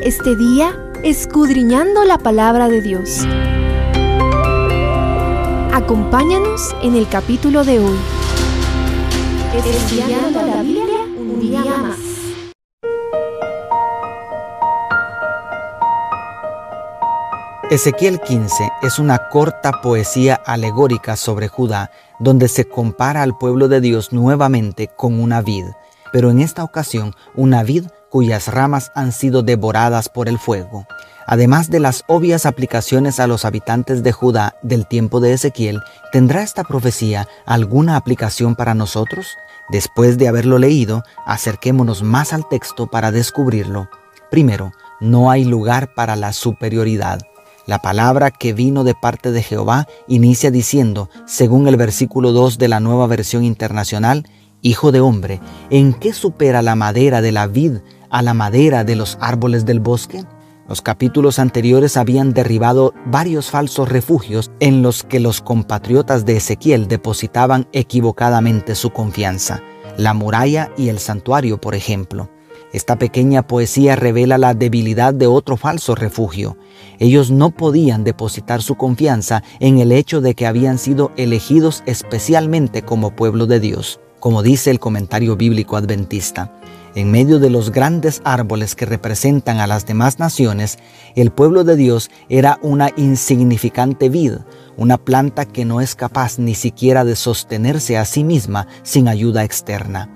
Este día escudriñando la palabra de Dios. Acompáñanos en el capítulo de hoy. Estudiando la Biblia un día más. Ezequiel 15 es una corta poesía alegórica sobre Judá, donde se compara al pueblo de Dios nuevamente con una vid, pero en esta ocasión una vid cuyas ramas han sido devoradas por el fuego. Además de las obvias aplicaciones a los habitantes de Judá del tiempo de Ezequiel, ¿tendrá esta profecía alguna aplicación para nosotros? Después de haberlo leído, acerquémonos más al texto para descubrirlo. Primero, no hay lugar para la superioridad. La palabra que vino de parte de Jehová inicia diciendo, según el versículo 2 de la nueva versión internacional, Hijo de hombre, ¿en qué supera la madera de la vid a la madera de los árboles del bosque? Los capítulos anteriores habían derribado varios falsos refugios en los que los compatriotas de Ezequiel depositaban equivocadamente su confianza, la muralla y el santuario, por ejemplo. Esta pequeña poesía revela la debilidad de otro falso refugio. Ellos no podían depositar su confianza en el hecho de que habían sido elegidos especialmente como pueblo de Dios, como dice el comentario bíblico adventista. En medio de los grandes árboles que representan a las demás naciones, el pueblo de Dios era una insignificante vid, una planta que no es capaz ni siquiera de sostenerse a sí misma sin ayuda externa.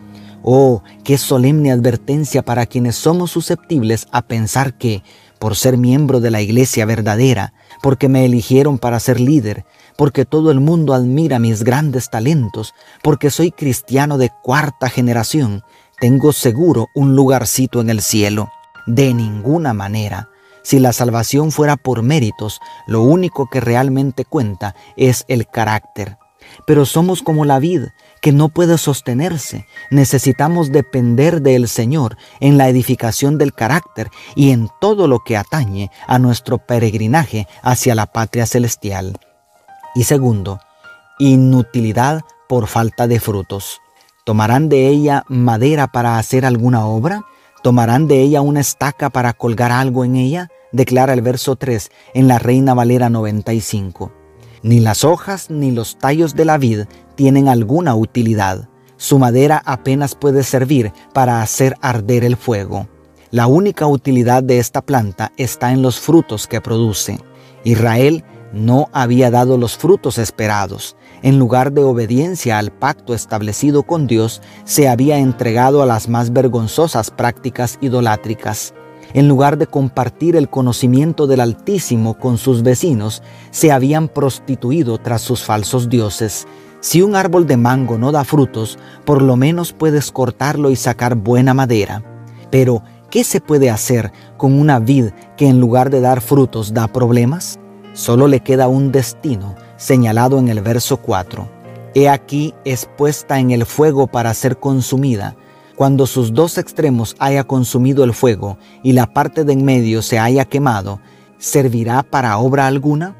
Oh, qué solemne advertencia para quienes somos susceptibles a pensar que, por ser miembro de la iglesia verdadera, porque me eligieron para ser líder, porque todo el mundo admira mis grandes talentos, porque soy cristiano de cuarta generación, tengo seguro un lugarcito en el cielo. De ninguna manera. Si la salvación fuera por méritos, lo único que realmente cuenta es el carácter. Pero somos como la vid, que no puede sostenerse. Necesitamos depender del Señor en la edificación del carácter y en todo lo que atañe a nuestro peregrinaje hacia la patria celestial. Y segundo, inutilidad por falta de frutos. ¿Tomarán de ella madera para hacer alguna obra? ¿Tomarán de ella una estaca para colgar algo en ella? Declara el verso 3 en la Reina Valera 95. Ni las hojas ni los tallos de la vid tienen alguna utilidad. Su madera apenas puede servir para hacer arder el fuego. La única utilidad de esta planta está en los frutos que produce. Israel no había dado los frutos esperados. En lugar de obediencia al pacto establecido con Dios, se había entregado a las más vergonzosas prácticas idolátricas. En lugar de compartir el conocimiento del Altísimo con sus vecinos, se habían prostituido tras sus falsos dioses. Si un árbol de mango no da frutos, por lo menos puedes cortarlo y sacar buena madera. Pero, ¿qué se puede hacer con una vid que en lugar de dar frutos da problemas? Solo le queda un destino señalado en el verso 4. He aquí es puesta en el fuego para ser consumida cuando sus dos extremos haya consumido el fuego y la parte de en medio se haya quemado, ¿servirá para obra alguna?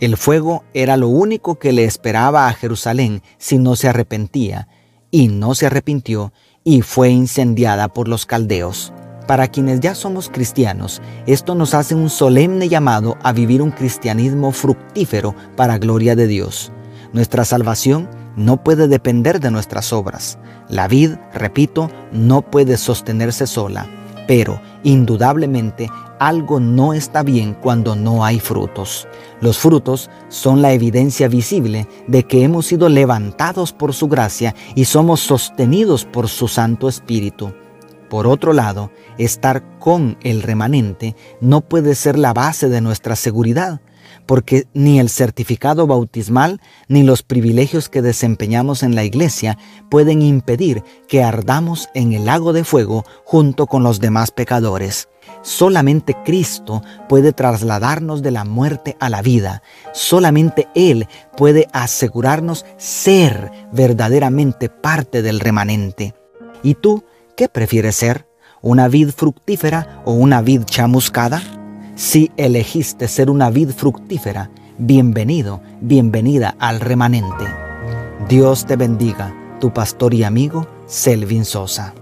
El fuego era lo único que le esperaba a Jerusalén si no se arrepentía, y no se arrepintió y fue incendiada por los caldeos. Para quienes ya somos cristianos, esto nos hace un solemne llamado a vivir un cristianismo fructífero para gloria de Dios. Nuestra salvación no puede depender de nuestras obras. La vid, repito, no puede sostenerse sola, pero indudablemente algo no está bien cuando no hay frutos. Los frutos son la evidencia visible de que hemos sido levantados por su gracia y somos sostenidos por su Santo Espíritu. Por otro lado, estar con el remanente no puede ser la base de nuestra seguridad porque ni el certificado bautismal ni los privilegios que desempeñamos en la iglesia pueden impedir que ardamos en el lago de fuego junto con los demás pecadores. Solamente Cristo puede trasladarnos de la muerte a la vida. Solamente Él puede asegurarnos ser verdaderamente parte del remanente. ¿Y tú qué prefieres ser? ¿Una vid fructífera o una vid chamuscada? Si elegiste ser una vid fructífera, bienvenido, bienvenida al remanente. Dios te bendiga, tu pastor y amigo Selvin Sosa.